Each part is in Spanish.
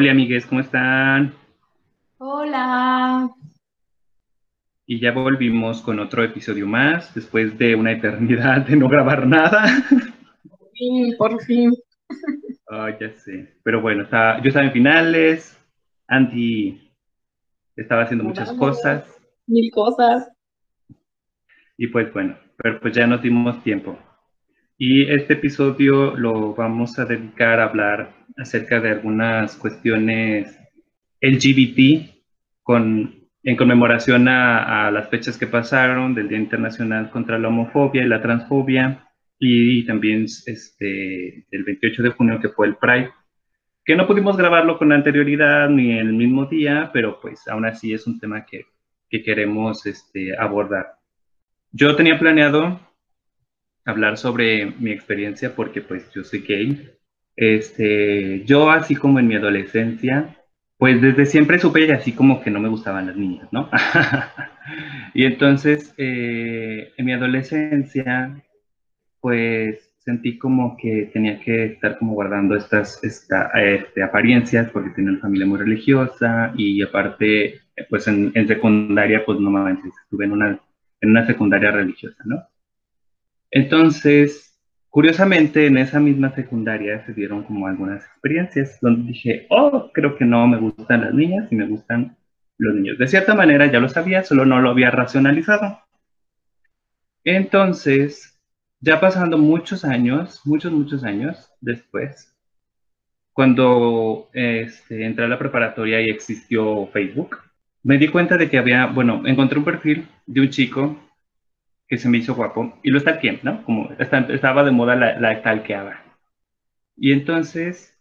Hola amigues, ¿cómo están? Hola. Y ya volvimos con otro episodio más, después de una eternidad de no grabar nada. Por fin, por fin. Oh, ya sé. Pero bueno, estaba, yo estaba en finales, Andy estaba haciendo muchas cosas. Mil cosas. Y pues bueno, pero pues ya nos dimos tiempo. Y este episodio lo vamos a dedicar a hablar acerca de algunas cuestiones LGBT con, en conmemoración a, las fechas que pasaron del Día Internacional contra la Homofobia y la Transfobia y, también este, el 28 de junio que fue el Pride, que no pudimos grabarlo con anterioridad ni el mismo día, pero pues aún así es un tema que, que queremos este, abordar. Yo tenía planeado hablar sobre mi experiencia porque pues yo soy gay. Este, yo así como en mi adolescencia, pues desde siempre supe así como que no me gustaban las niñas, ¿no? y entonces eh, en mi adolescencia, pues sentí como que tenía que estar como guardando estas este, apariencias porque tenía una familia muy religiosa y aparte, pues en, secundaria, pues no manches, estuve en una, en una secundaria religiosa, ¿no? Entonces, curiosamente, en esa misma secundaria se dieron como algunas experiencias donde dije, oh, creo que no me gustan las niñas y me gustan los niños. De cierta manera ya lo sabía, solo no lo había racionalizado. Entonces, ya pasando muchos años, muchos, muchos años después, cuando este, entré a la preparatoria y existió Facebook, me di cuenta de que había, bueno, encontré un perfil de un chico que se me hizo guapo y lo stalkeé, ¿no? Como estaba de moda la, la stalkeaba. Y entonces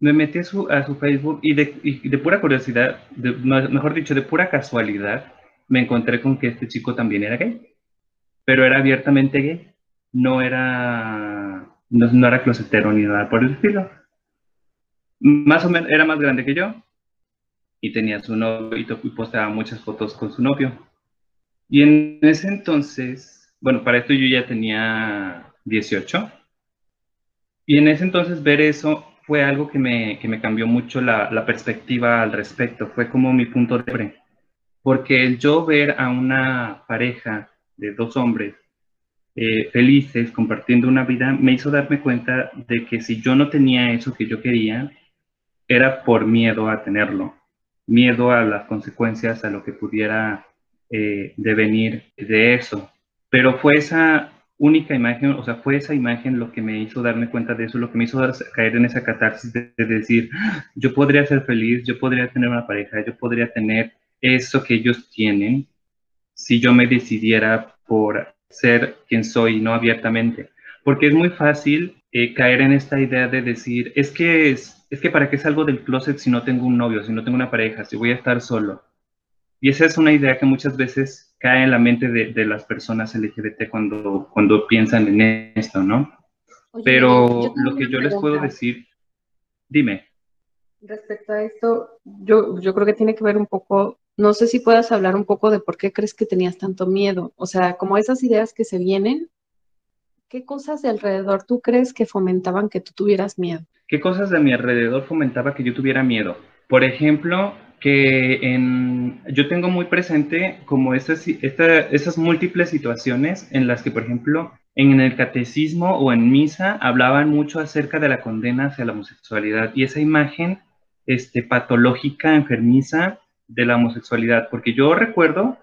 me metí a su, a su Facebook y de, de pura curiosidad, mejor dicho, de pura casualidad, me encontré con que este chico también era gay, pero era abiertamente gay, no era, no, no era closetero ni nada por el estilo. Más o menos, era más grande que yo y tenía su novio y posteaba muchas fotos con su novio. Y en ese entonces, bueno, para esto yo ya tenía 18. Y en ese entonces ver eso fue algo que me, que me cambió mucho la, perspectiva al respecto. Fue como mi punto de pre. Porque yo ver a una pareja de dos hombres eh, felices compartiendo una vida me hizo darme cuenta de que si yo no tenía eso que yo quería, era por miedo a tenerlo. Miedo a las consecuencias, a lo que pudiera eh, de venir de eso. Pero fue esa única imagen, o sea, fue esa imagen lo que me hizo darme cuenta de eso, lo que me hizo caer en esa catarsis de, decir, yo podría ser feliz, yo podría tener una pareja, yo podría tener eso que ellos tienen si yo me decidiera por ser quien soy, no abiertamente. Porque es muy fácil eh, caer en esta idea de decir, es que, es, es que para qué salgo del closet si no tengo un novio, si no tengo una pareja, si voy a estar solo. Y esa es una idea que muchas veces cae en la mente de, las personas LGBT cuando, cuando piensan en esto, ¿no? Pero lo que yo les puedo decir, dime. Respecto a esto, yo, yo creo que tiene que ver un poco, no sé si puedas hablar un poco de por qué crees que tenías tanto miedo. O sea, como esas ideas que se vienen, ¿qué cosas de alrededor tú crees que fomentaban que tú tuvieras miedo? ¿Qué cosas de mi alrededor fomentaba que yo tuviera miedo? Por ejemplo, que yo tengo muy presente como esas, múltiples situaciones en las que, por ejemplo, en el catecismo o en misa hablaban mucho acerca de la condena hacia la homosexualidad y esa imagen este, patológica, enfermiza de la homosexualidad, porque yo recuerdo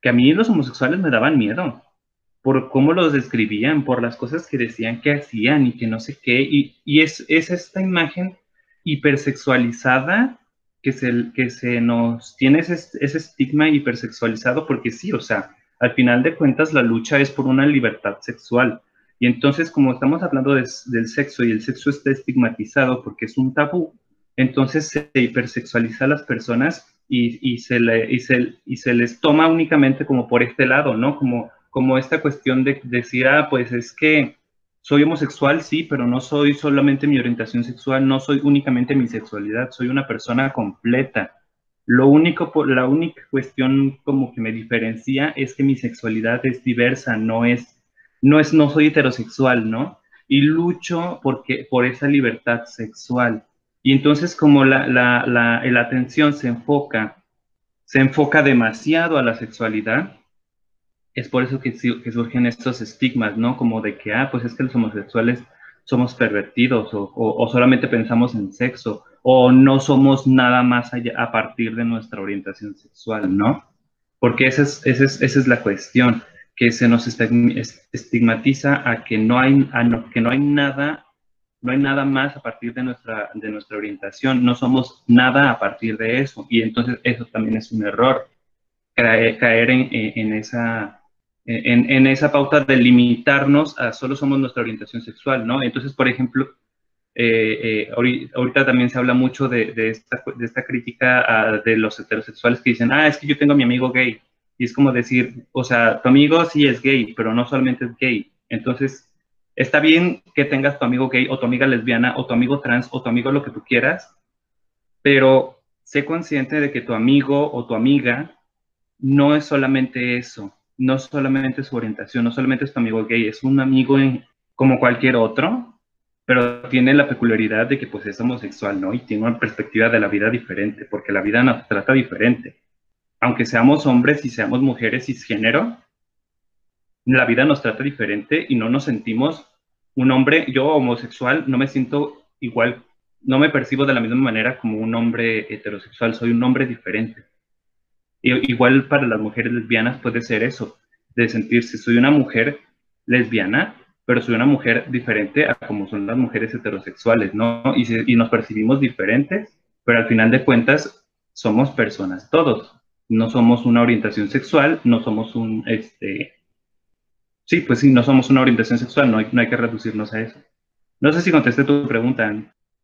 que a mí los homosexuales me daban miedo por cómo los describían, por las cosas que decían que hacían y que no sé qué, y, es esta imagen hipersexualizada que se, que se nos tiene ese, ese estigma hipersexualizado, porque sí, o sea, al final de cuentas la lucha es por una libertad sexual. Y entonces, como estamos hablando del sexo y el sexo está estigmatizado porque es un tabú, entonces se hipersexualiza a las personas y, y, se le, y, se, y se les toma únicamente como por este lado, ¿no? Como, como esta cuestión de decir, ah, pues es que soy homosexual, sí, pero no soy solamente mi orientación sexual, no soy únicamente mi sexualidad, soy una persona completa. Lo único, la única cuestión como que me diferencia es que mi sexualidad es diversa, no es, no es, no soy heterosexual, ¿no? Y lucho porque, por esa libertad sexual. Y entonces como la, la, la, la atención se enfoca, se enfoca demasiado a la sexualidad, es por eso que, surgen estos estigmas, ¿no? Como de que, ah, pues es que los homosexuales somos pervertidos o, o, solamente pensamos en sexo o no somos nada más allá a partir de nuestra orientación sexual, ¿no? Porque esa es, esa es, esa es la cuestión, que se nos estigmatiza a que no hay, a que no hay nada no hay nada más a partir de nuestra, de nuestra orientación, no somos nada a partir de eso. Y entonces eso también es un error, caer, caer en, en, esa, en, en, esa pauta de limitarnos a solo somos nuestra orientación sexual, ¿no? Entonces, por ejemplo, eh, eh, ahorita también se habla mucho de, de, esta, de esta, crítica de los heterosexuales que dicen, ah, es que yo tengo a mi amigo gay. Y es como decir, o sea, tu amigo sí es gay, pero no solamente es gay. Entonces, Está bien que tengas tu amigo gay o tu amiga lesbiana o tu amigo trans o tu amigo lo que tú quieras, pero sé consciente de que tu amigo o tu amiga no es solamente eso, no solamente su orientación, no solamente es tu amigo gay, es un amigo como cualquier otro, pero tiene la peculiaridad de que pues es homosexual, ¿no? Y tiene una perspectiva de la vida diferente, porque la vida nos trata diferente. Aunque seamos hombres y seamos mujeres cisgénero, la vida nos trata diferente y no nos sentimos un hombre, yo homosexual, no me siento igual, no me percibo de la misma manera como un hombre heterosexual, soy un hombre diferente. Igual para las mujeres lesbianas puede ser eso, de sentirse, soy una mujer lesbiana, pero soy una mujer diferente a como son las mujeres heterosexuales, ¿no? Y, y nos percibimos diferentes, pero al final de cuentas somos personas todos. No somos una orientación sexual, no somos un, este, Sí, pues sí, no somos una orientación sexual, no hay, no hay que reducirnos a eso. No sé si contesté tu pregunta.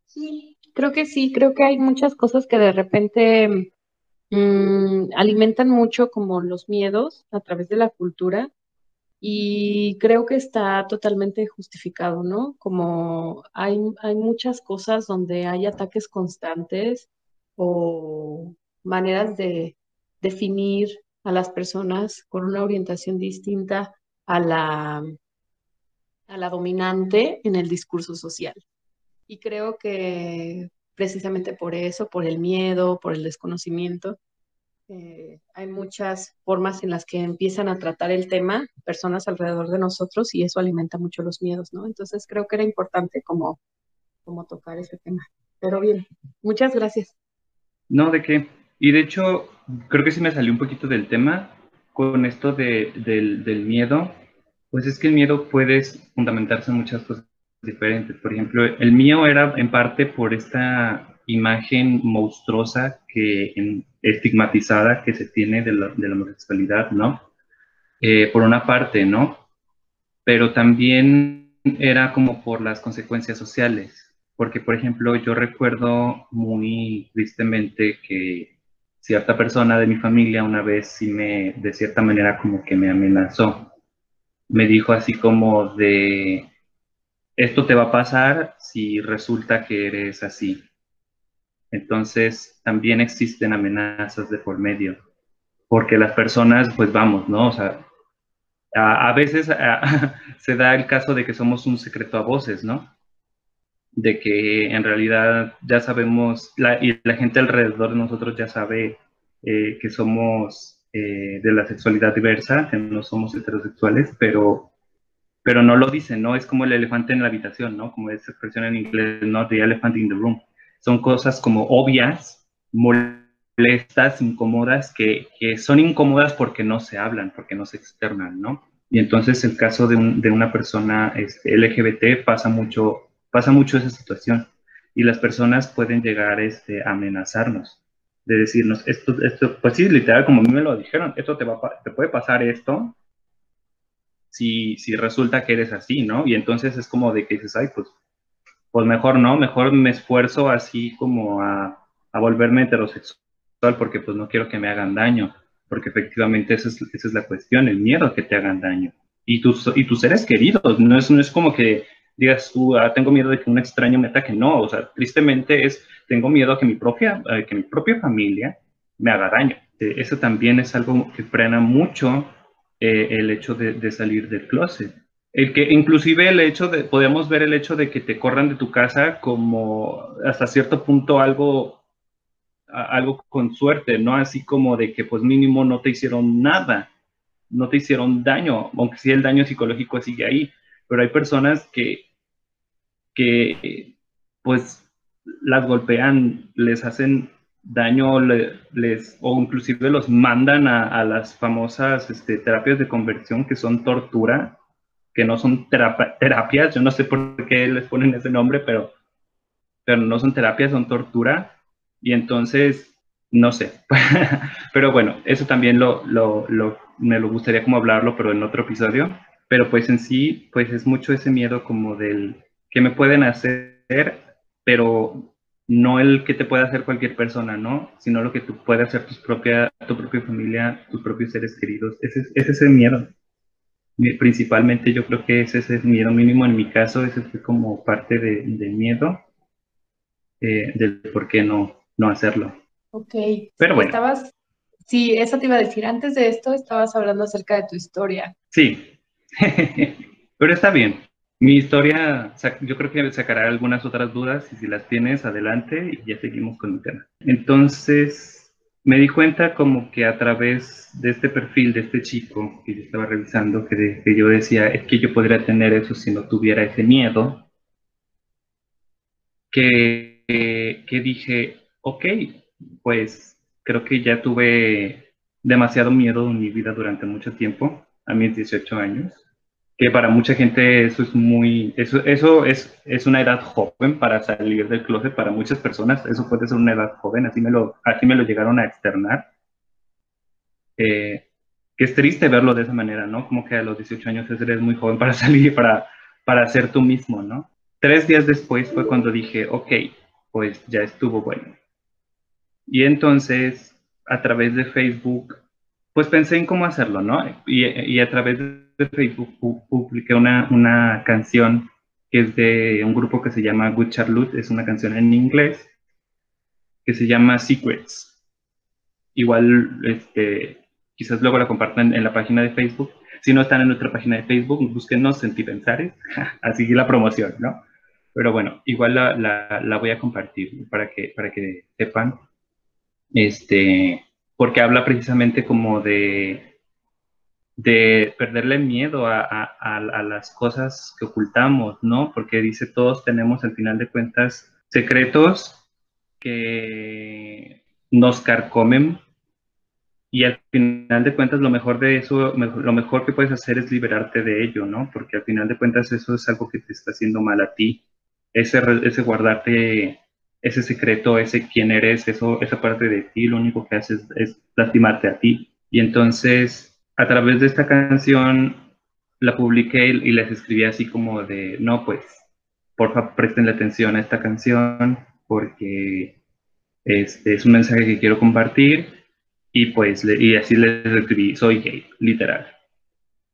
Sí, creo que sí, creo que hay muchas cosas que de repente mm, alimentan mucho como los miedos a través de la cultura y creo que está totalmente justificado, ¿no? Como hay, hay muchas cosas donde hay ataques constantes o maneras de definir a las personas con una orientación distinta a la, a la dominante en el discurso social. Y creo que precisamente por eso, por el miedo, por el desconocimiento, eh, hay muchas formas en las que empiezan a tratar el tema personas alrededor de nosotros y eso alimenta mucho los miedos, ¿no? Entonces creo que era importante como, como tocar ese tema. Pero bien, muchas gracias. No, de qué. Y de hecho, creo que sí me salió un poquito del tema, con esto de, del, del, miedo, pues es que el miedo puede fundamentarse en muchas cosas diferentes. Por ejemplo, el mío era en parte por esta imagen monstruosa que estigmatizada que se tiene de la, de la homosexualidad, ¿no? Eh, por una parte, ¿no? Pero también era como por las consecuencias sociales, porque por ejemplo yo recuerdo muy tristemente que cierta persona de mi familia una vez sí me, de cierta manera, como que me amenazó. Me dijo así como de, esto te va a pasar si resulta que eres así. Entonces, también existen amenazas de por medio, porque las personas, pues vamos, ¿no? O sea, a, veces se da el caso de que somos un secreto a voces, ¿no? de que en realidad ya sabemos, y la gente alrededor de nosotros ya sabe eh, que somos eh, de la sexualidad diversa, que no somos heterosexuales, pero, pero no lo dicen, ¿no? Es como el elefante en la habitación, ¿no? Como esa expresión en inglés, ¿no? The elephant in the room. Son cosas como obvias, molestas, incómodas, que, que son incómodas porque no se hablan, porque no se externan, ¿no? Y entonces el caso de, un, de una persona este, LGBT pasa mucho Pasa mucho esa situación y las personas pueden llegar este, a amenazarnos, de decirnos, esto, esto, pues sí, literal, como a mí me lo dijeron, esto te, va, te puede pasar esto si, si resulta que eres así, ¿no? Y entonces es como de que dices, ay, pues, pues mejor no, mejor me esfuerzo así como a, a volverme heterosexual porque pues no quiero que me hagan daño, porque efectivamente esa es, esa es la cuestión, el miedo a que te hagan daño. Y tus, y tus seres queridos, no es, no es como que digas tú, ah, tengo miedo de que un extraño me ataque. No, o sea, tristemente es, tengo miedo a que mi propia, que mi propia familia me haga daño. Eh, eso también es algo que frena mucho eh, el hecho de, salir del closet. el que inclusive el hecho de, podemos ver el hecho de que te corran de tu casa como hasta cierto punto algo, algo con suerte, ¿no? Así como de que pues mínimo no te hicieron nada, no te hicieron daño, aunque sí el daño psicológico sigue ahí, pero hay personas que, que pues las golpean, les hacen daño les, o inclusive los mandan a, las famosas este, terapias de conversión que son tortura que no son terapias, yo no sé por qué les ponen ese nombre, pero, pero no son terapias, son tortura. Y entonces, no sé. pero bueno, eso también lo, lo, lo, me lo gustaría como hablarlo, pero en otro episodio. Pero pues en sí, pues es mucho ese miedo como del que me pueden hacer, pero no el que te pueda hacer cualquier persona, ¿no? Sino lo que tú puedes hacer tus propia, tu propia familia, tus propios seres queridos. Ese, ese es el miedo principalmente yo creo que ese es el miedo mínimo en mi caso, ese fue como parte de, miedo eh, del por qué no, no hacerlo. Ok. Pero bueno. Estabas, sí, eso te iba a decir, antes de esto estabas hablando acerca de tu historia. Sí, pero está bien. Mi historia, yo creo que sacará algunas otras dudas y si las tienes, adelante y ya seguimos con el tema. Entonces, me di cuenta como que a través de este perfil de este chico que yo estaba revisando, que, yo decía, es que yo podría tener eso si no tuviera ese miedo, que, que dije, ok, pues creo que ya tuve demasiado miedo en mi vida durante mucho tiempo, a mis 18 años que para mucha gente eso es muy, eso, eso es, es una edad joven para salir del closet, para muchas personas eso puede ser una edad joven, así me lo, así me lo llegaron a externar. Eh, que es triste verlo de esa manera, ¿no? Como que a los 18 años eres muy joven para salir, para, para ser tú mismo, ¿no? Tres días después fue cuando dije, ok, pues ya estuvo bueno. Y entonces, a través de Facebook, pues pensé en cómo hacerlo, ¿no? Y, y a través de Facebook publiqué una, una canción que es de un grupo que se llama Good Charlotte, es una canción en inglés que se llama Secrets. Igual, este, quizás luego la compartan en la página de Facebook. Si no están en nuestra página de Facebook, búsquenos en Pensares, así la promoción, ¿no? Pero bueno, igual la, la, la, voy a compartir para que, para que sepan, este, porque habla precisamente como de de perderle miedo a, las cosas que ocultamos, ¿no? Porque dice, todos tenemos al final de cuentas secretos que nos carcomen y al final de cuentas lo mejor de eso, lo mejor que puedes hacer es liberarte de ello, ¿no? Porque al final de cuentas eso es algo que te está haciendo mal a ti. Ese, ese guardarte ese secreto, ese quién eres, eso, esa parte de ti, lo único que haces es lastimarte a ti. Y entonces a través de esta canción la publiqué y les escribí así como de, no, pues, por favor, presten atención a esta canción porque este es un mensaje que quiero compartir y pues, y así les escribí, soy gay, literal.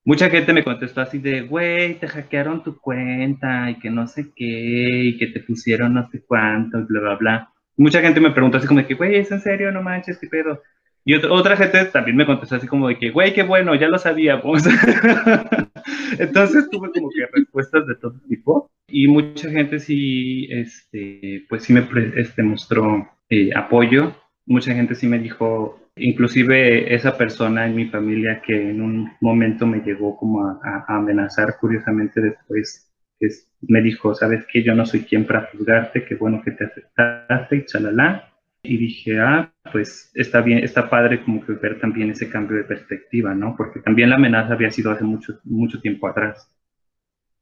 Mucha gente me contestó así de, güey, te hackearon tu cuenta y que no sé qué, y que te pusieron no sé cuánto, bla, bla, bla. Mucha gente me preguntó así como de que, güey, ¿es en serio? No manches, ¿qué pedo? Y otra, gente también me contestó así como de que, güey, qué bueno, ya lo sabíamos. Entonces tuve como que respuestas de todo tipo. Y mucha gente sí, este, pues sí me este, mostró eh, apoyo. Mucha gente sí me dijo, inclusive esa persona en mi familia que en un momento me llegó como a, amenazar, curiosamente después me dijo, sabes que yo no soy quien para juzgarte, qué bueno que te aceptaste y chalala y dije, ah, pues está bien, está padre como que ver también ese cambio de perspectiva, ¿no? Porque también la amenaza había sido hace mucho, mucho tiempo atrás.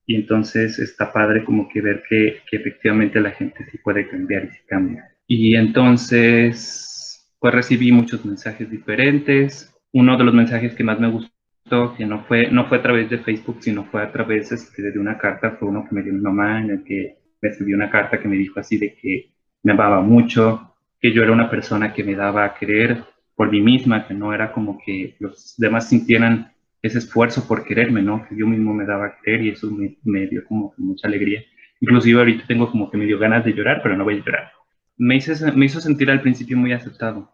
Y entonces está padre como que ver que, que efectivamente la gente sí puede cambiar y se cambia. Y entonces, pues recibí muchos mensajes diferentes. Uno de los mensajes que más me gustó, que no fue, no fue a través de Facebook, sino fue a través este, de una carta, fue uno que me dio mi mamá, en el que me escribió una carta que me dijo así de que me amaba mucho, que yo era una persona que me daba a creer por mí misma, que no era como que los demás sintieran ese esfuerzo por quererme, ¿no? Que yo mismo me daba a creer y eso me, dio como mucha alegría. Inclusive ahorita tengo como que me dio ganas de llorar, pero no voy a llorar. Me hizo, me hizo sentir al principio muy aceptado,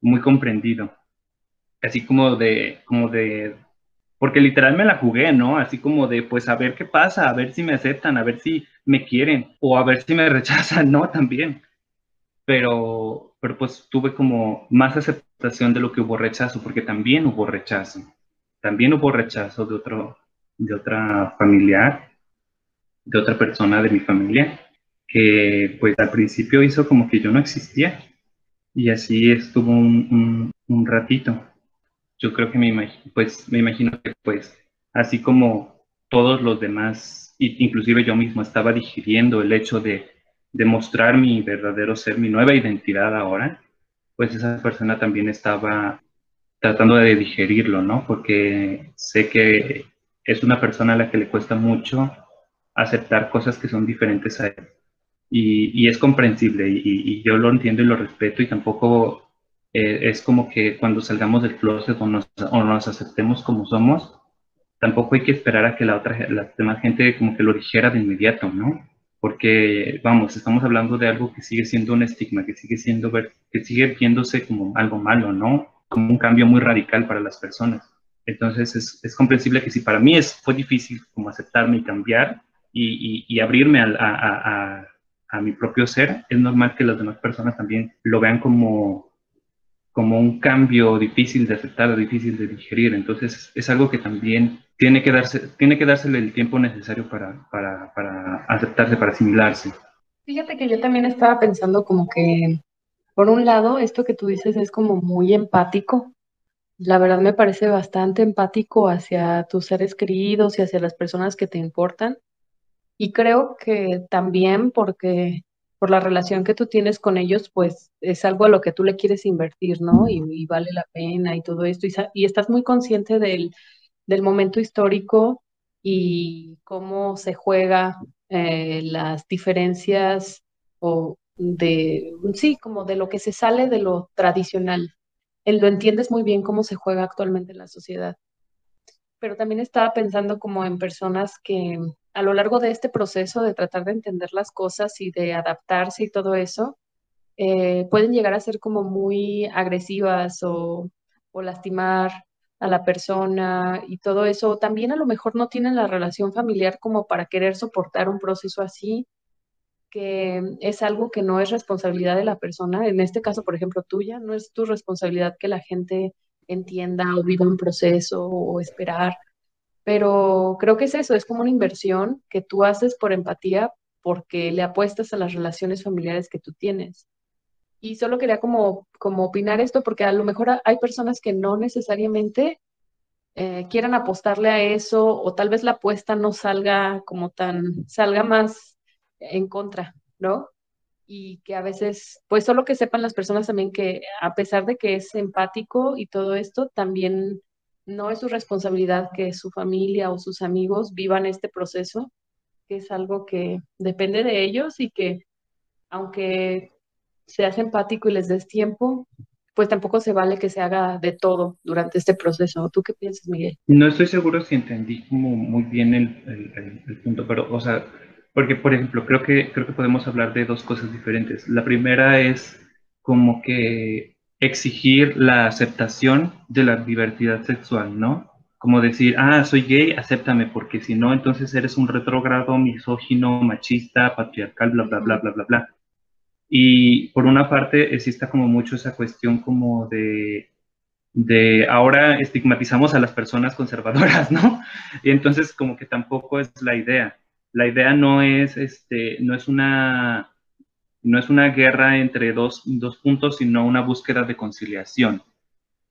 muy comprendido, así como de, como de, porque literal me la jugué, ¿no? Así como de, pues a ver qué pasa, a ver si me aceptan, a ver si me quieren o a ver si me rechazan, ¿no? También. Pero, pero pues tuve como más aceptación de lo que hubo rechazo, porque también hubo rechazo. También hubo rechazo de otro, de otra familiar, de otra persona de mi familia, que pues al principio hizo como que yo no existía. Y así estuvo un, ratito yo creo que me imagino, pues me imagino que pues así como todos los demás, inclusive yo mismo estaba digiriendo el hecho de, demostrar mi verdadero ser, mi nueva identidad ahora, pues esa persona también estaba tratando de digerirlo, ¿no? Porque sé que es una persona a la que le cuesta mucho aceptar cosas que son diferentes a él. Y, es comprensible y, y, yo lo entiendo y lo respeto y tampoco eh, es como que cuando salgamos del closet o nos, o nos aceptemos como somos, tampoco hay que esperar a que la otra, la demás gente como que lo dijera de inmediato, ¿no? Porque, vamos, estamos hablando de algo que sigue siendo un estigma, que sigue siendo, que sigue viéndose como algo malo, ¿no? Como un cambio muy radical para las personas. Entonces, es, es comprensible que si para mí es, fue difícil como aceptarme y cambiar y, y, abrirme a, a, a, a mi propio ser, es normal que las demás personas también lo vean como como un cambio difícil de aceptar, difícil de digerir. Entonces es algo que también tiene que, darse, tiene que dársele el tiempo necesario para, para, para aceptarse, para asimilarse. Fíjate que yo también estaba pensando como que, por un lado, esto que tú dices es como muy empático. La verdad me parece bastante empático hacia tus seres queridos y hacia las personas que te importan. Y creo que también porque por la relación que tú tienes con ellos, pues es algo a lo que tú le quieres invertir, ¿no? Y, vale la pena y todo esto. Y, estás muy consciente del, momento histórico y cómo se juega eh, las diferencias o de, sí, como de lo que se sale de lo tradicional. Lo entiendes muy bien cómo se juega actualmente en la sociedad. Pero también estaba pensando como en personas que a lo largo de este proceso de tratar de entender las cosas y de adaptarse y todo eso, eh, pueden llegar a ser como muy agresivas o, lastimar a la persona y todo eso. También a lo mejor no tienen la relación familiar como para querer soportar un proceso así, que es algo que no es responsabilidad de la persona. En este caso, por ejemplo, tuya, no es tu responsabilidad que la gente entienda o viva un proceso o esperar pero creo que es eso, es como una inversión que tú haces por empatía porque le apuestas a las relaciones familiares que tú tienes. Y solo quería como, como opinar esto porque a lo mejor hay personas que no necesariamente eh, quieran apostarle a eso o tal vez la apuesta no salga como tan, salga más en contra, ¿no? Y que a veces, pues solo que sepan las personas también que a pesar de que es empático y todo esto, también no es su responsabilidad que su familia o sus amigos vivan este proceso, que es algo que depende de ellos y que aunque seas empático y les des tiempo, pues tampoco se vale que se haga de todo durante este proceso. ¿Tú qué piensas, Miguel? No estoy seguro si entendí muy bien el, el, punto, pero, o sea, porque, por ejemplo, creo que, creo que podemos hablar de dos cosas diferentes. La primera es como que exigir la aceptación de la diversidad sexual, ¿no? Como decir, ah, soy gay, acéptame, porque si no, entonces eres un retrógrado, misógino, machista, patriarcal, bla, bla, bla, bla, bla, bla. Y por una parte existe como mucho esa cuestión como de, de ahora estigmatizamos a las personas conservadoras, ¿no? Y entonces como que tampoco es la idea. La idea no es, este, no es una no es una guerra entre dos, puntos, sino una búsqueda de conciliación.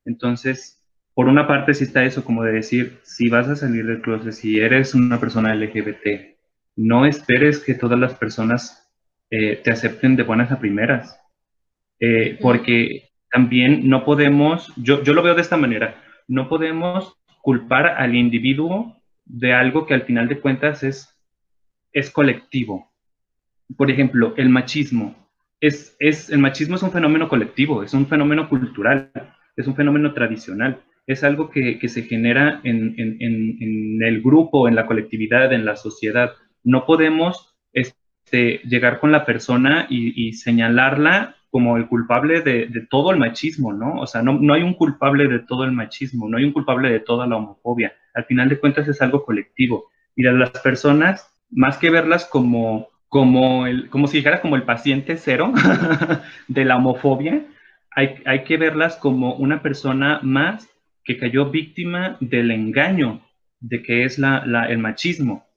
Entonces, por una parte sí está eso, como de decir, si vas a salir del closet, si eres una persona LGBT, no esperes que todas las personas eh, te acepten de buenas a primeras, eh, porque también no podemos, yo, yo lo veo de esta manera, no podemos culpar al individuo de algo que al final de cuentas es, es colectivo por ejemplo, el machismo. Es, es, el machismo es un fenómeno colectivo, es un fenómeno cultural, es un fenómeno tradicional, es algo que, que se genera en, en, en, el grupo, en la colectividad, en la sociedad. No podemos este, llegar con la persona y, y señalarla como el culpable de, todo el machismo, ¿no? O sea, no, no hay un culpable de todo el machismo, no hay un culpable de toda la homofobia. Al final de cuentas es algo colectivo. Y las personas, más que verlas como, como, el, como si dijera como el paciente cero de la homofobia, hay, hay que verlas como una persona más que cayó víctima del engaño de que es la, el machismo,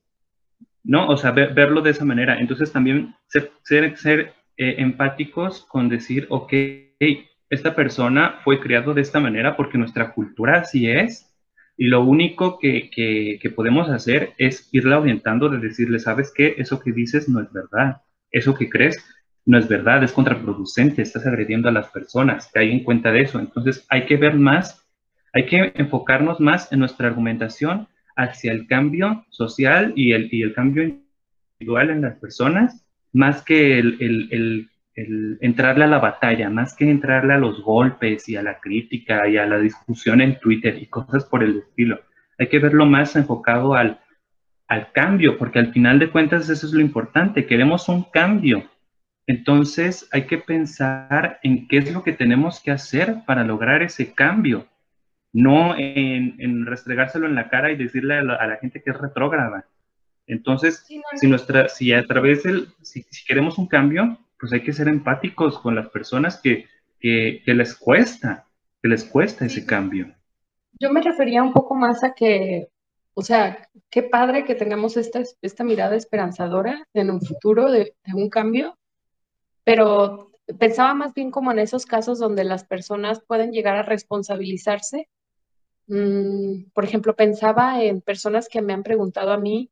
¿no? O sea, verlo de esa manera. Entonces también ser, ser, eh, empáticos con decir, ok, esta persona fue criado de esta manera porque nuestra cultura así es, y lo único que, que, podemos hacer es irla orientando de decirle, ¿sabes qué? Eso que dices no es verdad. Eso que crees no es verdad, es contraproducente, estás agrediendo a las personas, que hay en cuenta de eso. Entonces hay que ver más hay que enfocarnos más en nuestra argumentación hacia el cambio social y el, y el cambio individual en las personas, más que el, el, entrarle a la batalla, más que entrarle a los golpes y a la crítica y a la discusión en Twitter y cosas por el estilo. Hay que verlo más enfocado al, al cambio, porque al final de cuentas eso es lo importante, queremos un cambio. Entonces hay que pensar en qué es lo que tenemos que hacer para lograr ese cambio no en, restregárselo en la cara y decirle a la, gente que es retrógrada. Entonces, si, nuestra, si a través del, si, queremos un cambio, pues hay que ser empáticos con las personas que, que, les cuesta, que les cuesta ese cambio. Yo me refería un poco más a que, o sea, qué padre que tengamos esta, esta mirada esperanzadora en un futuro de, de un cambio, pero pensaba más bien como en esos casos donde las personas pueden llegar a responsabilizarse Mm, por ejemplo, pensaba en personas que me han preguntado a mí,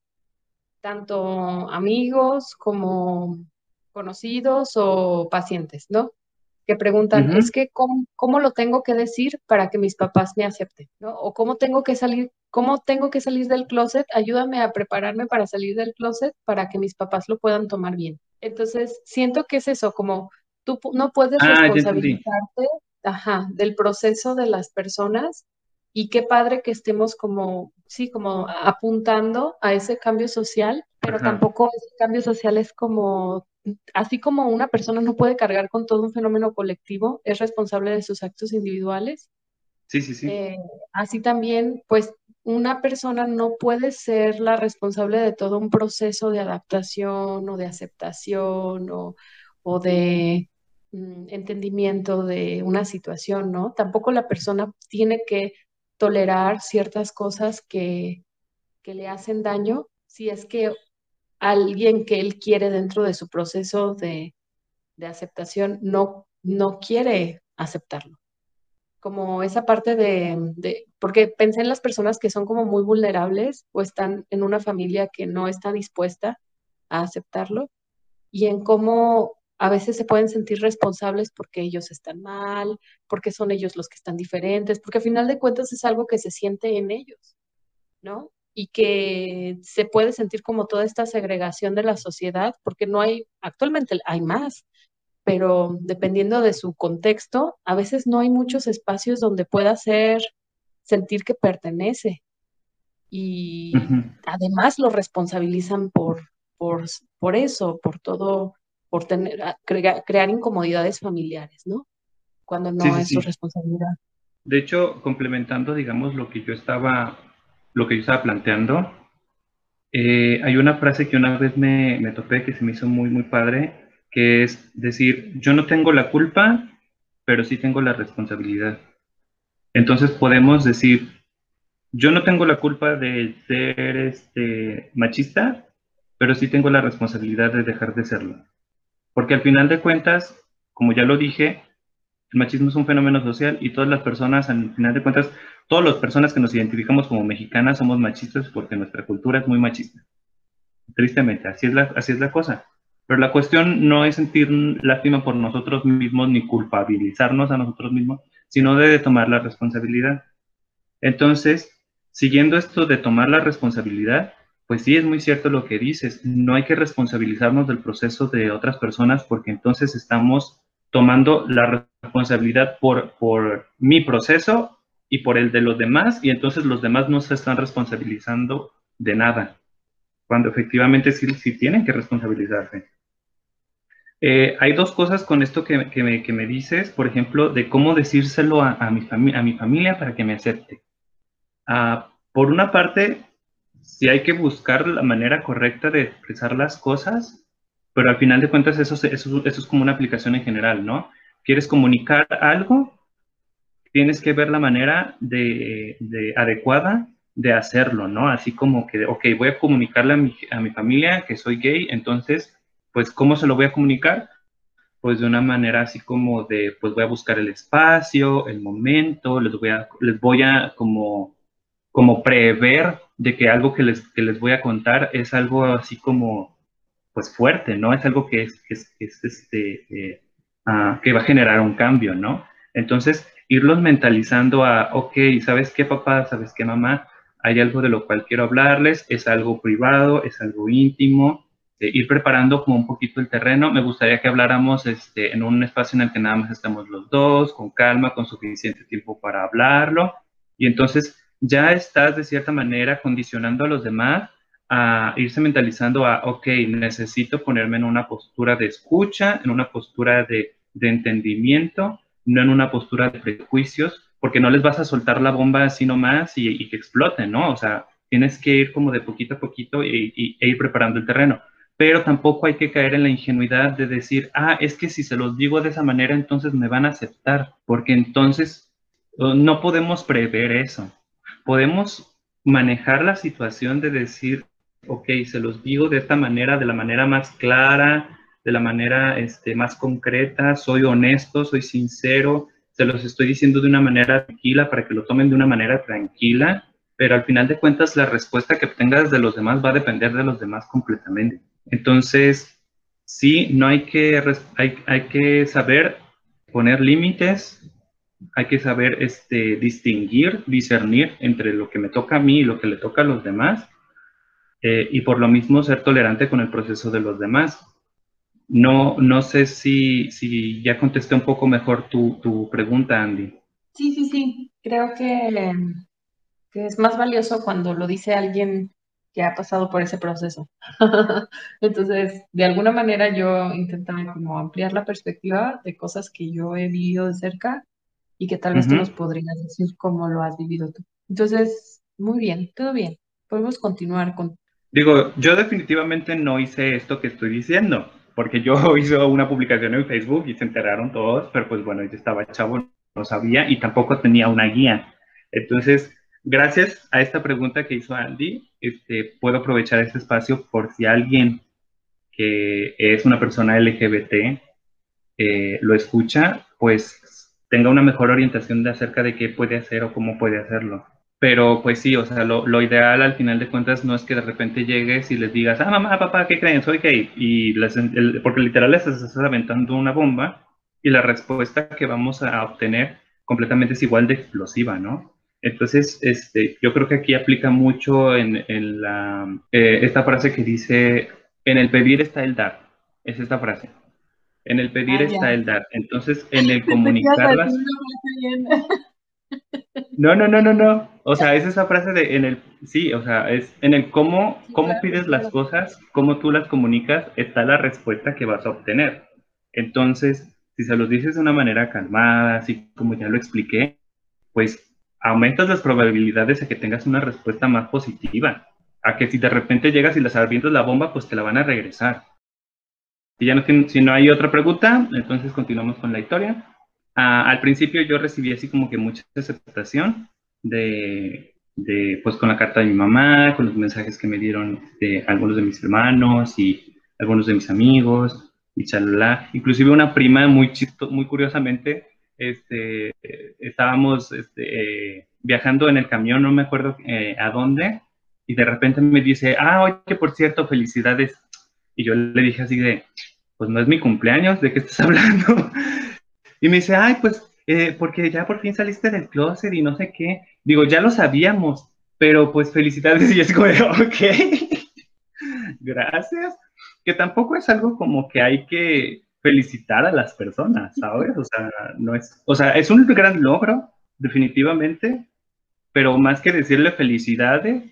tanto amigos como conocidos o pacientes, ¿no? Que preguntan, es que ¿cómo, lo tengo que decir para que mis papás me acepten, ¿no? O cómo tengo que salir, cómo tengo que salir del closet, ayúdame a prepararme para salir del closet para que mis papás lo puedan tomar bien. Entonces, siento que es eso, como tú no puedes ah, responsabilizarte ajá, del proceso de las personas y qué padre que estemos como, sí, como apuntando a ese cambio social, pero tampoco ese cambio social es como, así como una persona no puede cargar con todo un fenómeno colectivo, es responsable de sus actos individuales. Sí, sí, sí. Eh, así también, pues una persona no puede ser la responsable de todo un proceso de adaptación o de aceptación o, o de mm, entendimiento de una situación, ¿no? Tampoco la persona tiene que tolerar ciertas cosas que, le hacen daño si es que alguien que él quiere dentro de su proceso de, aceptación no, no quiere aceptarlo. Como esa parte de, porque pensé en las personas que son como muy vulnerables o están en una familia que no está dispuesta a aceptarlo y en cómo a veces se pueden sentir responsables porque ellos están mal, porque son ellos los que están diferentes, porque al final de cuentas es algo que se siente en ellos, ¿no? Y que se puede sentir como toda esta segregación de la sociedad, porque no hay, actualmente hay más, pero dependiendo de su contexto, a veces no hay muchos espacios donde pueda ser, sentir que pertenece. Y además lo responsabilizan por, por, por eso, por todo por tener, crear incomodidades familiares, ¿no? Cuando no es su responsabilidad. De hecho, complementando, digamos, lo que yo estaba, lo que yo estaba planteando, eh, hay una frase que una vez me, me topé que se me hizo muy, muy padre, que es decir, yo no tengo la culpa, pero sí tengo la responsabilidad. Entonces podemos decir, yo no tengo la culpa de ser este, machista, pero sí tengo la responsabilidad de dejar de serlo. Porque al final de cuentas, como ya lo dije, el machismo es un fenómeno social y todas las personas, al final de cuentas, todas las personas que nos identificamos como mexicanas somos machistas porque nuestra cultura es muy machista. Tristemente, así es la, así es la cosa. Pero la cuestión no es sentir lástima por nosotros mismos ni culpabilizarnos a nosotros mismos, sino de tomar la responsabilidad. Entonces, siguiendo esto de tomar la responsabilidad, pues sí, es muy cierto lo que dices. No hay que responsabilizarnos del proceso de otras personas porque entonces estamos tomando la responsabilidad por, por mi proceso y por el de los demás y entonces los demás no se están responsabilizando de nada, cuando efectivamente sí, sí tienen que responsabilizarse. Eh, hay dos cosas con esto que, que, me, que, me, dices, por ejemplo, de cómo decírselo a, mi, a mi, familia para que me acepte. Uh, por una parte, sí hay que buscar la manera correcta de expresar las cosas, pero al final de cuentas eso, eso, eso es como una aplicación en general, ¿no? Quieres comunicar algo, tienes que ver la manera de, de, adecuada de hacerlo, ¿no? Así como que, ok, voy a comunicarle a mi, a mi familia que soy gay, entonces, pues, ¿cómo se lo voy a comunicar? Pues de una manera así como de, pues voy a buscar el espacio, el momento, les voy a, les voy a como, como prever de que algo que les, que les voy a contar es algo así como, pues fuerte, ¿no? Es algo que es, que es, que es este, eh, uh, que va a generar un cambio, ¿no? Entonces, irlos mentalizando a, ok, ¿sabes qué papá? ¿Sabes qué mamá? Hay algo de lo cual quiero hablarles, es algo privado, es algo íntimo, eh, ir preparando como un poquito el terreno. Me gustaría que habláramos este, en un espacio en el que nada más estemos los dos, con calma, con suficiente tiempo para hablarlo. Y entonces ya estás de cierta manera condicionando a los demás a irse mentalizando a, ok, necesito ponerme en una postura de escucha, en una postura de, de entendimiento, no en una postura de prejuicios, porque no les vas a soltar la bomba así nomás y, y que explote, ¿no? O sea, tienes que ir como de poquito a poquito y, y, e ir preparando el terreno. Pero tampoco hay que caer en la ingenuidad de decir, ah, es que si se los digo de esa manera, entonces me van a aceptar, porque entonces no podemos prever eso. Podemos manejar la situación de decir, ok, se los digo de esta manera, de la manera más clara, de la manera este, más concreta, soy honesto, soy sincero, se los estoy diciendo de una manera tranquila para que lo tomen de una manera tranquila, pero al final de cuentas la respuesta que obtengas de los demás va a depender de los demás completamente. Entonces, sí, no hay que, hay, hay que saber poner límites, hay que saber este, distinguir, discernir entre lo que me toca a mí y lo que le toca a los demás, eh, y por lo mismo ser tolerante con el proceso de los demás. No, no sé si, si ya contesté un poco mejor tu, tu pregunta, Andy. Sí, sí, sí. Creo que, que, es más valioso cuando lo dice alguien que ha pasado por ese proceso. Entonces, de alguna manera yo intentaba como ampliar la perspectiva de cosas que yo he vivido de cerca y que tal vez uh -huh. tú nos podrías decir cómo lo has vivido tú. Entonces, muy bien, todo bien. Podemos continuar con... Digo, yo definitivamente no hice esto que estoy diciendo porque yo hice una publicación en Facebook y se enteraron todos, pero pues bueno, yo estaba chavo, no sabía y tampoco tenía una guía. Entonces, gracias a esta pregunta que hizo Andy, este, puedo aprovechar este espacio por si alguien que es una persona LGBT eh, lo escucha, pues tenga una mejor orientación de acerca de qué puede hacer o cómo puede hacerlo. Pero pues sí, o sea, lo, lo, ideal al final de cuentas no es que de repente llegues y les digas, ah, mamá, papá, ¿qué creen? Soy gay. Y les, el, porque literal les estás aventando una bomba y la respuesta que vamos a obtener completamente es igual de explosiva, ¿no? Entonces, este, yo creo que aquí aplica mucho en, en la, eh, esta frase que dice, en el pedir está el dar. Es esta frase. En el pedir ah, está el dar. Entonces, en el comunicarlas... No, no, no, no, no. O sea, es esa frase de en el, sí, o sea, es en el cómo, cómo pides las cosas, cómo tú las comunicas, está la respuesta que vas a obtener. Entonces, si se los dices de una manera calmada, así como ya lo expliqué, pues aumentas las probabilidades de que tengas una respuesta más positiva. A que si de repente llegas y las avientas la bomba, pues te la van a regresar. Si ya no, si no hay otra pregunta, entonces continuamos con la historia. Uh, al principio yo recibí así como que mucha aceptación de, de, pues con la carta de mi mamá, con los mensajes que me dieron de algunos de mis hermanos y algunos de mis amigos y chalala. Inclusive una prima muy chisto, muy curiosamente, este, estábamos este, eh, viajando en el camión, no me acuerdo eh, a dónde, y de repente me dice, ah, oye, por cierto, felicidades. Y yo le dije así de, pues no es mi cumpleaños, ¿de qué estás hablando? Y me dice, ay, pues, eh, porque ya por fin saliste del closet y no sé qué. Digo, ya lo sabíamos, pero pues felicidades. Y es como, ok, gracias. Que tampoco es algo como que hay que felicitar a las personas, ¿sabes? O sea, no es, o sea, es un gran logro, definitivamente, pero más que decirle felicidades,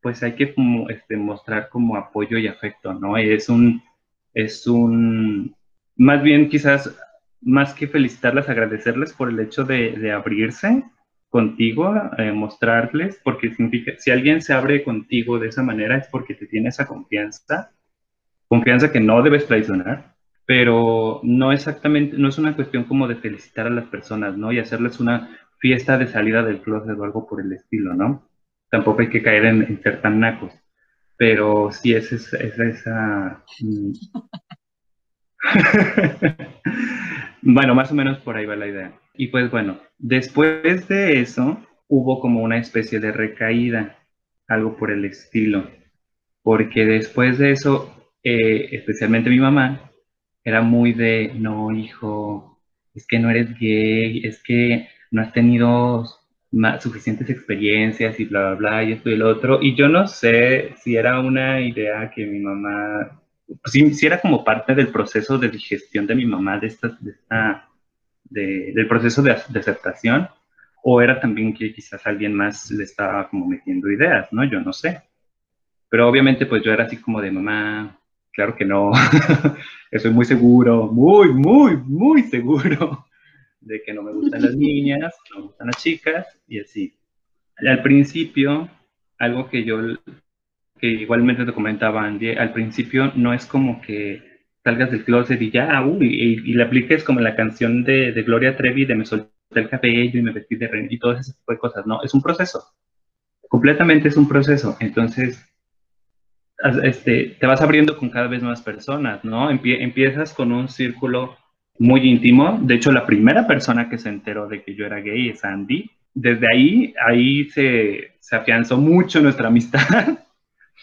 pues hay que como, este, mostrar como apoyo y afecto, ¿no? Es un, es un, más bien quizás, más que felicitarlas, agradecerles por el hecho de, abrirse contigo, eh, mostrarles, porque significa, si alguien se abre contigo de esa manera es porque te tiene esa confianza, confianza que no debes traicionar, pero no exactamente, no es una cuestión como de felicitar a las personas, ¿no? Y hacerles una fiesta de salida del closet o algo por el estilo, ¿no? Tampoco hay que caer en, ser tan nacos, pero sí es, es, esa... Bueno, más o menos por ahí va la idea. Y pues bueno, después de eso hubo como una especie de recaída, algo por el estilo, porque después de eso eh, especialmente mi mamá, era muy de, no, hijo, es que no eres gay, es que no has tenido suficientes experiencias y bla, bla, bla, y esto y el otro. Y yo no sé si era una idea que mi mamá, pues, si, era como parte del proceso de digestión de mi mamá, de esta, de esta del proceso de, de, aceptación, o era también que quizás alguien más le estaba como metiendo ideas, ¿no? Yo no sé. Pero obviamente pues yo era así como de mamá, Claro que no. Estoy muy seguro, muy, muy, muy seguro de que no me gustan las niñas, no me gustan las chicas y así. Al principio, algo que yo, que igualmente te comentaba Andy, al principio no es como que salgas del closet y ya, uy, y, le apliques como la canción de, de, Gloria Trevi de me solté el cabello y me vestí de rey y todo ese tipo de cosas. No, es un proceso. Completamente es un proceso. Entonces, este, te vas abriendo con cada vez más personas, ¿no? empiezas con un círculo muy íntimo. De hecho, la primera persona que se enteró de que yo era gay es Andy. Desde ahí, ahí se, se afianzó mucho nuestra amistad.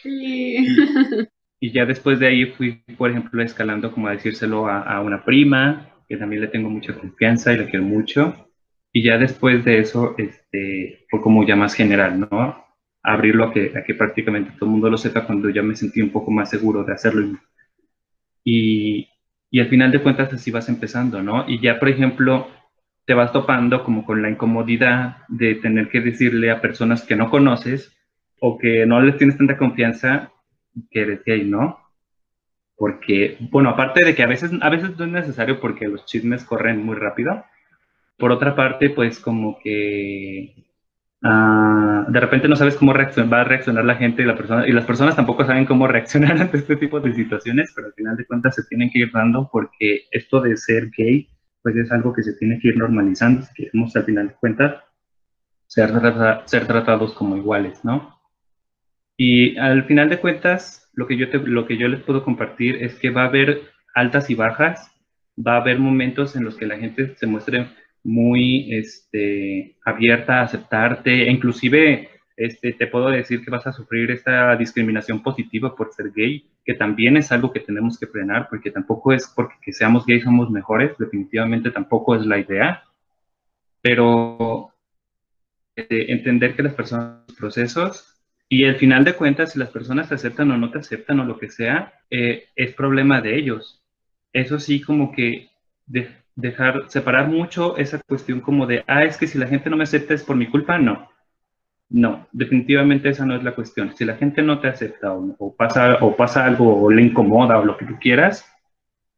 Sí. Y, ya después de ahí fui, por ejemplo, escalando como a decírselo a, a una prima, que también le tengo mucha confianza y la quiero mucho. Y ya después de eso, este, fue como ya más general, ¿no? abrirlo a que, a que prácticamente todo el mundo lo sepa cuando ya me sentí un poco más seguro de hacerlo. Y, y al final de cuentas así vas empezando, ¿no? Y ya, por ejemplo, te vas topando como con la incomodidad de tener que decirle a personas que no conoces o que no les tienes tanta confianza que eres gay, ¿no? Porque, bueno, aparte de que a veces, a veces no es necesario porque los chismes corren muy rápido, por otra parte, pues como que Ah, de repente no sabes cómo va a reaccionar la gente y, la persona, y las personas tampoco saben cómo reaccionar ante este tipo de situaciones, pero al final de cuentas se tienen que ir dando porque esto de ser gay, pues es algo que se tiene que ir normalizando si queremos al final de cuentas ser, ser tratados como iguales, ¿no? Y al final de cuentas, lo que, yo lo que yo les puedo compartir es que va a haber altas y bajas, va a haber momentos en los que la gente se muestre muy este, abierta a aceptarte, e inclusive este, te puedo decir que vas a sufrir esta discriminación positiva por ser gay, que también es algo que tenemos que frenar, porque tampoco es porque que seamos gays somos mejores, definitivamente tampoco es la idea, pero este, entender que las personas, procesos, y al final de cuentas, si las personas te aceptan o no te aceptan o lo que sea, eh, es problema de ellos. Eso sí, como que de, dejar, separar mucho esa cuestión como de, ah, es que si la gente no me acepta es por mi culpa, no. No, definitivamente esa no es la cuestión. Si la gente no te acepta o, pasa, o pasa algo o le incomoda o lo que tú quieras,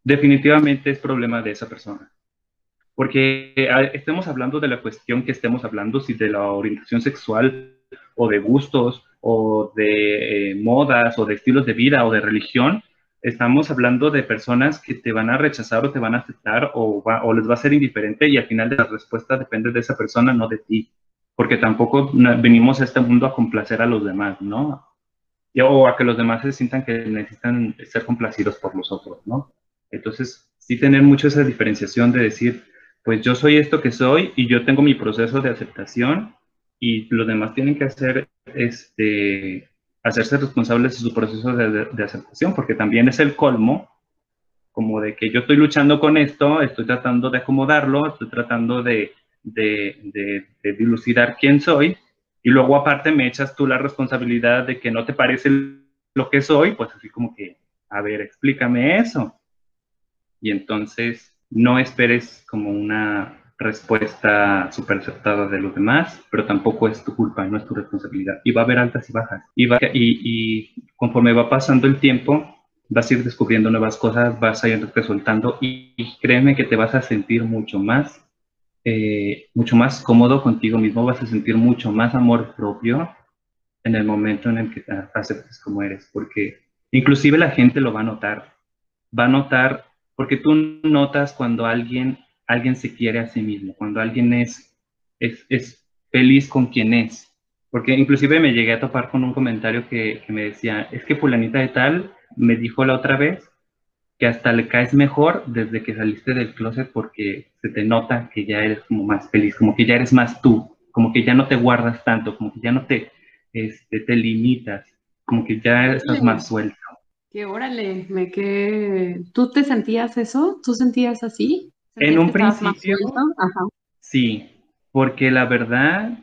definitivamente es problema de esa persona. Porque ah, estemos hablando de la cuestión que estemos hablando, si de la orientación sexual o de gustos o de eh, modas o de estilos de vida o de religión, estamos hablando de personas que te van a rechazar o te van a aceptar o, o les va a ser indiferente y al final la respuesta depende de esa persona, no de ti. Porque tampoco venimos a este mundo a complacer a los demás, ¿no? O a que los demás se sientan que necesitan ser complacidos por nosotros, ¿no? Entonces, sí tener mucho esa diferenciación de decir, pues yo soy esto que soy y yo tengo mi proceso de aceptación y los demás tienen que hacer este, hacerse responsables de su proceso de, aceptación, porque también es el colmo, como de que yo estoy luchando con esto, estoy tratando de acomodarlo, estoy tratando de, de, dilucidar quién soy, y luego aparte me echas tú la responsabilidad de que no te parece lo que soy, pues así como que, a ver, explícame eso. Y entonces no esperes como una respuesta súper aceptada de los demás, pero tampoco es tu culpa, no es tu responsabilidad. Y va a haber altas y bajas. Y, y, conforme va pasando el tiempo, vas a ir descubriendo nuevas cosas, vas a ir resultando y, créeme que te vas a sentir mucho más, eh, mucho más cómodo contigo mismo, vas a sentir mucho más amor propio en el momento en el que te aceptes como eres, porque inclusive la gente lo va a notar, va a notar, porque tú notas cuando alguien, alguien se quiere a sí mismo, cuando alguien es, es, es feliz con quien es, porque inclusive me llegué a topar con un comentario que, que me decía, es que fulanita de tal me dijo la otra vez que hasta le caes mejor desde que saliste del closet porque se te nota que ya eres como más feliz, como que ya eres más tú, como que ya no te guardas tanto, como que ya no te, este, te limitas, como que ya estás más suelto. Que órale, me que ¿Tú te sentías eso? ¿Tú sentías así? En un principio, sí, porque la verdad,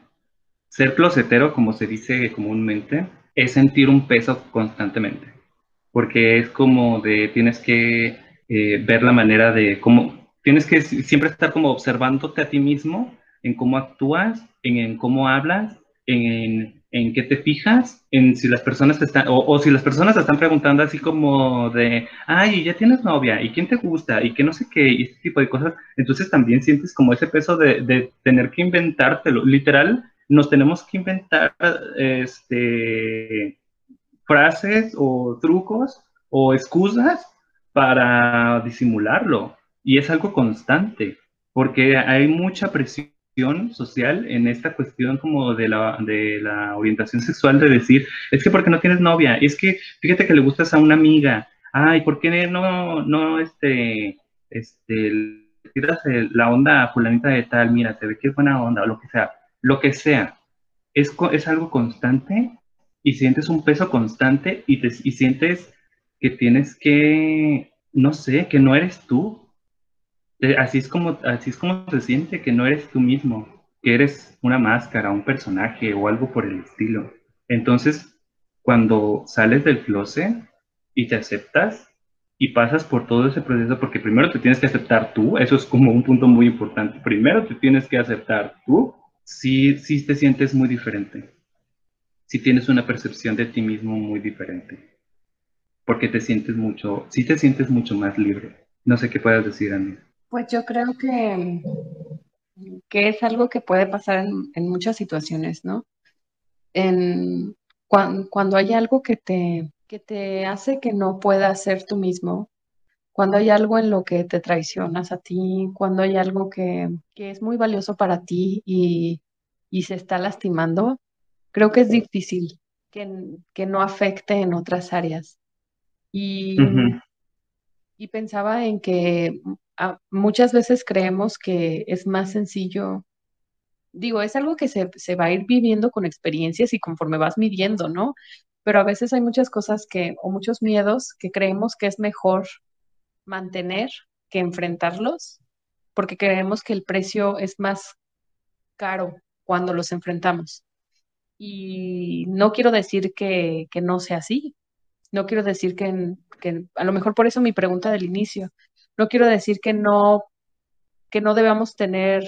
ser closetero, como se dice comúnmente, es sentir un peso constantemente porque es como de tienes que eh, ver la manera de cómo, tienes que siempre estar como observándote a ti mismo en cómo actúas, en, cómo hablas, en, en, qué te fijas, en si las personas te están, o, si las personas te están preguntando así como de, ay, ya tienes novia, ¿y quién te gusta? Y que no sé qué, y este tipo de cosas, entonces también sientes como ese peso de, de tener que inventártelo, literal, nos tenemos que inventar, este, frases o trucos o excusas para disimularlo. Y es algo constante, porque hay mucha presión social en esta cuestión como de la, de la orientación sexual de decir, es que porque no tienes novia, es que fíjate que le gustas a una amiga, ay, ¿por qué no, no, este, este, tiras la onda fulanita de tal, mira, se ve que es buena onda, o lo que sea, lo que sea, es, es algo constante y sientes un peso constante y, te, y sientes que tienes que, no sé, que no eres tú. Eh, así es, como, así es como se siente, que no eres tú mismo, que eres una máscara, un personaje o algo por el estilo. Entonces, cuando sales del closet y te aceptas y pasas por todo ese proceso, porque primero te tienes que aceptar tú, eso es como un punto muy importante. Primero te tienes que aceptar tú, sí, sí te sientes muy diferente si tienes una percepción de ti mismo muy diferente. Porque te sientes mucho, sí te sientes mucho más libre. No sé qué puedas decir, Andy. Pues yo creo que, que es algo que puede pasar en, muchas situaciones, ¿no? En, cuando, hay algo que te, que te hace que no puedas ser tú mismo, cuando hay algo en lo que te traicionas a ti, cuando hay algo que, que es muy valioso para ti y, y se está lastimando, creo que es difícil que, no afecte en otras áreas. Y, y pensaba en que ah, muchas veces creemos que es más sencillo, digo, es algo que se, se va a ir viviendo con experiencias y conforme vas midiendo, ¿no? Pero a veces hay muchas cosas que, o muchos miedos que creemos que es mejor mantener que enfrentarlos, porque creemos que el precio es más caro cuando los enfrentamos. Y no quiero decir que, no sea así. No quiero decir que, que, a lo mejor por eso mi pregunta del inicio, no quiero decir que no, que no debamos tener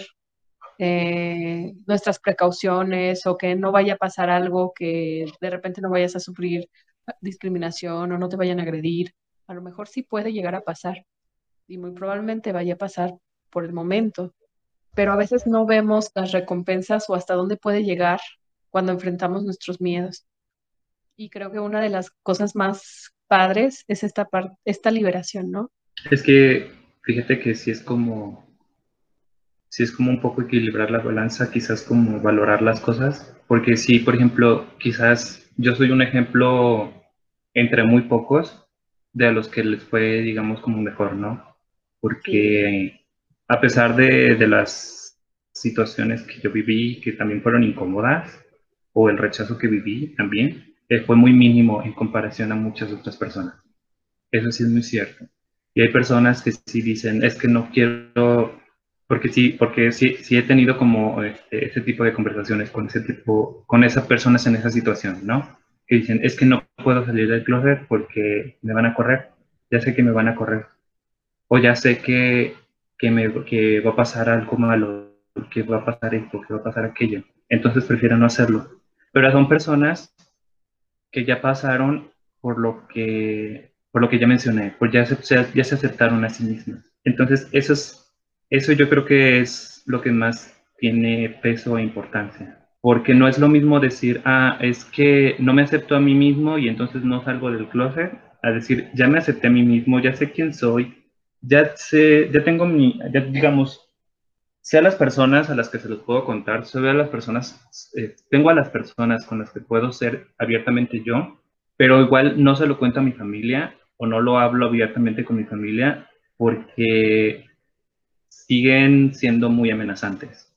eh, nuestras precauciones o que no vaya a pasar algo que de repente no vayas a sufrir discriminación o no te vayan a agredir. A lo mejor sí puede llegar a pasar y muy probablemente vaya a pasar por el momento, pero a veces no vemos las recompensas o hasta dónde puede llegar cuando enfrentamos nuestros miedos. Y creo que una de las cosas más padres es esta, esta liberación, ¿no? Es que fíjate que si es como, si es como un poco equilibrar la balanza, quizás como valorar las cosas, porque si, por ejemplo, quizás yo soy un ejemplo entre muy pocos de a los que les fue, digamos, como mejor, ¿no? Porque a pesar de, de las situaciones que yo viví, que también fueron incómodas, o el rechazo que viví también eh, fue muy mínimo en comparación a muchas otras personas. Eso sí es muy cierto. Y hay personas que sí dicen, es que no quiero, porque sí, porque sí, sí he tenido como este, ese tipo de conversaciones con ese tipo, con esas personas en esa situación, ¿no? Que dicen, es que no puedo salir del closet porque me van a correr, ya sé que me van a correr, o ya sé que, que, me, que va a pasar algo malo, que va a pasar esto, que va a pasar aquello, entonces prefiero no hacerlo pero son personas que ya pasaron por lo que por lo que ya mencioné, por ya se, ya se aceptaron a sí mismas. Entonces, eso, es, eso yo creo que es lo que más tiene peso e importancia. Porque no es lo mismo decir, ah, es que no me acepto a mí mismo y entonces no salgo del closet, a decir, ya me acepté a mí mismo, ya sé quién soy, ya sé, ya tengo mi, ya digamos, sé a las personas a las que se los puedo contar, sé a las personas, eh, tengo a las personas con las que puedo ser abiertamente yo, pero igual no se lo cuento a mi familia o no lo hablo abiertamente con mi familia porque siguen siendo muy amenazantes.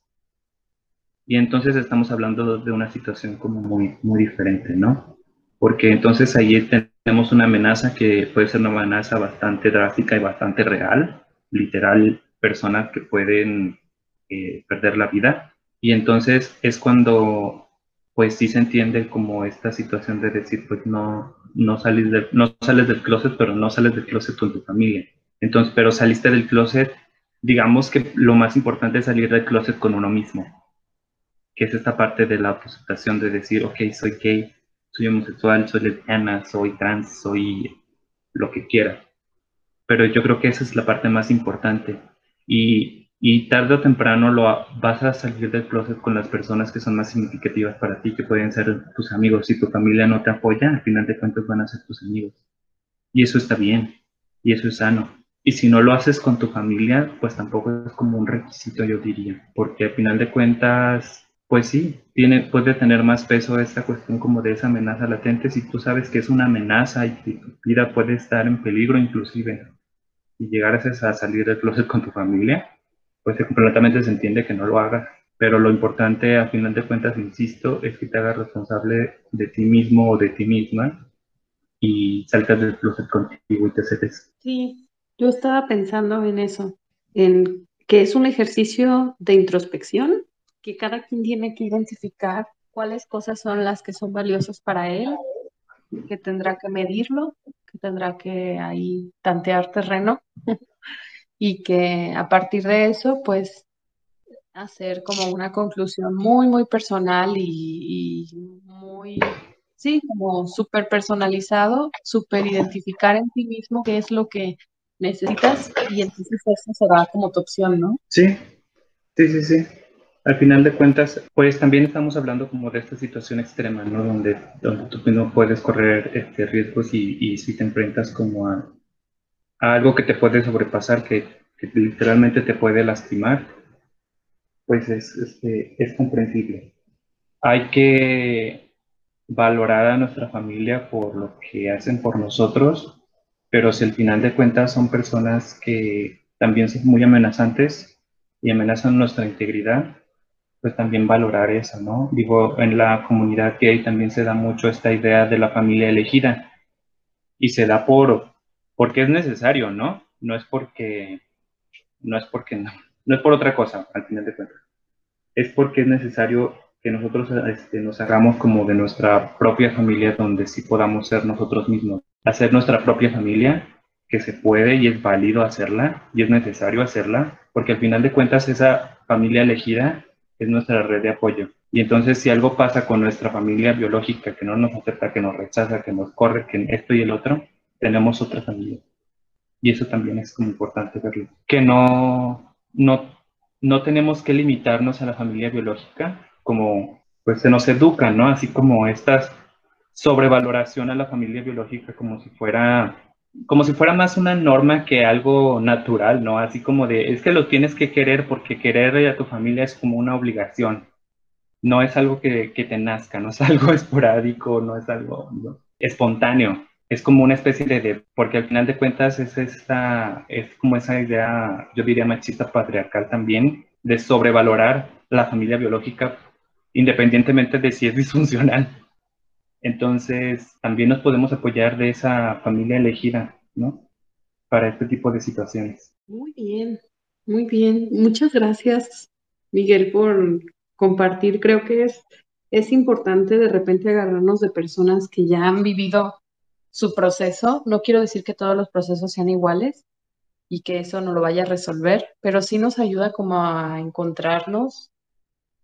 Y entonces estamos hablando de una situación como muy, muy diferente, ¿no? Porque entonces ahí tenemos una amenaza que puede ser una amenaza bastante drástica y bastante real, literal, personas que pueden eh, perder la vida. Y entonces es cuando, pues sí se entiende como esta situación de decir, pues no, no, sales no sales del closet, pero no sales del closet con tu familia. Entonces, pero saliste del closet, digamos que lo más importante es salir del closet con uno mismo que es esta parte de la autoaceptación de decir, ok, soy gay, soy homosexual, soy lesbiana, soy trans, soy lo que quiera. Pero yo creo que esa es la parte más importante. Y, y tarde o temprano lo vas a salir del closet con las personas que son más significativas para ti, que pueden ser tus amigos. Si tu familia no te apoya, al final de cuentas van a ser tus amigos. Y eso está bien, y eso es sano. Y si no lo haces con tu familia, pues tampoco es como un requisito, yo diría, porque al final de cuentas pues sí, tiene, puede tener más peso esta cuestión como de esa amenaza latente si tú sabes que es una amenaza y que tu vida puede estar en peligro inclusive y llegar a salir del closet con tu familia, pues completamente se entiende que no lo hagas. Pero lo importante, a final de cuentas, insisto, es que te hagas responsable de ti mismo o de ti misma y saltas del closet contigo y te cedes. Sí, yo estaba pensando en eso, en que es un ejercicio de introspección que cada quien tiene que identificar cuáles cosas son las que son valiosas para él, que tendrá que medirlo, que tendrá que ahí tantear terreno y que a partir de eso, pues hacer como una conclusión muy, muy personal y, muy, sí, como súper personalizado, súper identificar en ti mismo qué es lo que necesitas y entonces eso será como tu opción, ¿no? Sí, sí, sí, sí al final de cuentas, pues también estamos hablando como de esta situación extrema, ¿no? Donde, donde tú no puedes correr este, riesgos y, y, si te enfrentas como a, algo que te puede sobrepasar, que, que, literalmente te puede lastimar, pues es, este, es comprensible. Hay que valorar a nuestra familia por lo que hacen por nosotros, pero si al final de cuentas son personas que también son muy amenazantes y amenazan nuestra integridad, pues también valorar eso, ¿no? Digo, en la comunidad gay también se da mucho esta idea de la familia elegida y se da por, porque es necesario, ¿no? No es porque, no es porque no, no es por otra cosa, al final de cuentas. Es porque es necesario que nosotros este, nos hagamos como de nuestra propia familia donde sí podamos ser nosotros mismos. Hacer nuestra propia familia, que se puede y es válido hacerla y es necesario hacerla, porque al final de cuentas esa familia elegida es nuestra red de apoyo. Y entonces si algo pasa con nuestra familia biológica que no nos acepta, que nos rechaza, que nos corre, que esto y el otro, tenemos otra familia. Y eso también es como importante verlo. Que no, no, no tenemos que limitarnos a la familia biológica como pues se nos educa, ¿no? Así como esta sobrevaloración a la familia biológica como si fuera como si fuera más una norma que algo natural, ¿no? Así como de, es que lo tienes que querer porque querer a tu familia es como una obligación. No es algo que, que te nazca, no es algo esporádico, no es algo espontáneo. Es como una especie de, porque al final de cuentas es esta, es como esa idea, yo diría machista patriarcal también, de sobrevalorar la familia biológica independientemente de si es disfuncional. Entonces, también nos podemos apoyar de esa familia elegida, ¿no? Para este tipo de situaciones. Muy bien, muy bien. Muchas gracias, Miguel, por compartir. Creo que es, es importante de repente agarrarnos de personas que ya han vivido su proceso. No quiero decir que todos los procesos sean iguales y que eso no lo vaya a resolver, pero sí nos ayuda como a encontrarnos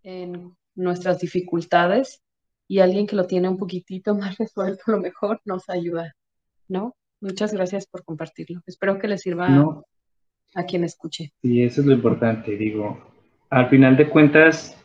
en nuestras dificultades y alguien que lo tiene un poquitito más resuelto a lo mejor nos ayuda, ¿no? Muchas gracias por compartirlo. Espero que les sirva a quien escuche. Sí, eso es lo importante. Digo, al final de cuentas,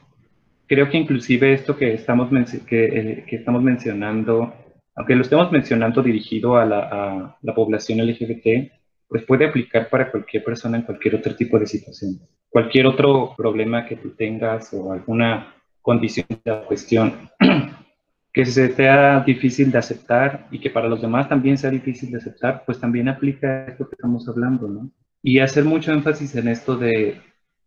creo que inclusive esto que estamos, que, eh, que estamos mencionando, aunque lo estemos mencionando dirigido a la, población LGBT, pues puede aplicar para cualquier persona en cualquier otro tipo de situación. Cualquier otro problema que tú tengas o alguna condición de cuestión que se sea difícil de aceptar y que para los demás también sea difícil de aceptar, pues también aplica esto que estamos hablando, ¿no? Y hacer mucho énfasis en esto de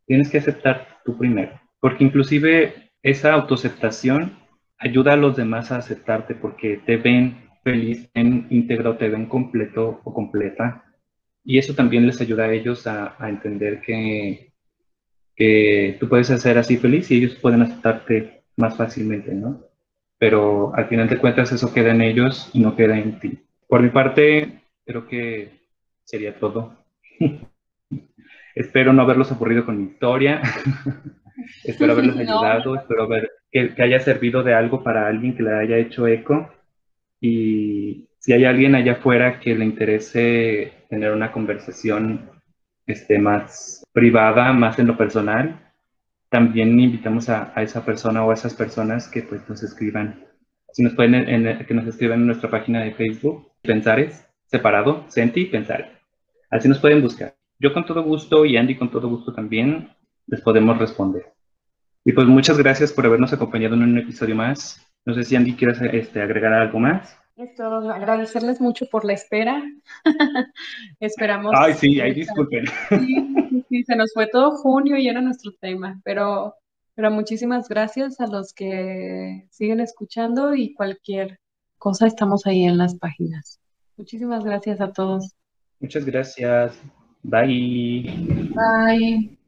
tienes que aceptar tú primero, porque inclusive esa autoaceptación ayuda a los demás a aceptarte porque te ven feliz, te ven íntegro, te ven completo o completa. Y eso también les ayuda a ellos a, a entender que, que tú puedes hacer así feliz y ellos pueden aceptarte más fácilmente, ¿no? pero al final de cuentas eso queda en ellos y no queda en ti. Por mi parte, creo que sería todo. espero no haberlos aburrido con mi historia. espero haberlos ayudado, espero ver que, haya servido de algo para alguien que le haya hecho eco. Y si hay alguien allá afuera que le interese tener una conversación este, más privada, más en lo personal, también invitamos a, esa persona o a esas personas que pues nos escriban. Si nos pueden, que nos escriban en nuestra página de Facebook, Pensares, separado, Senti Pensares. Así nos pueden buscar. Yo con todo gusto y Andy con todo gusto también les podemos responder. Y pues muchas gracias por habernos acompañado en un episodio más. No sé si Andy quieres este, agregar algo más. Esto, agradecerles mucho por la espera. Esperamos. Ay, sí, ahí disculpen. Sí, sí, se nos fue todo junio y era nuestro tema, pero, pero muchísimas gracias a los que siguen escuchando y cualquier cosa estamos ahí en las páginas. Muchísimas gracias a todos. Muchas gracias. Bye. Bye.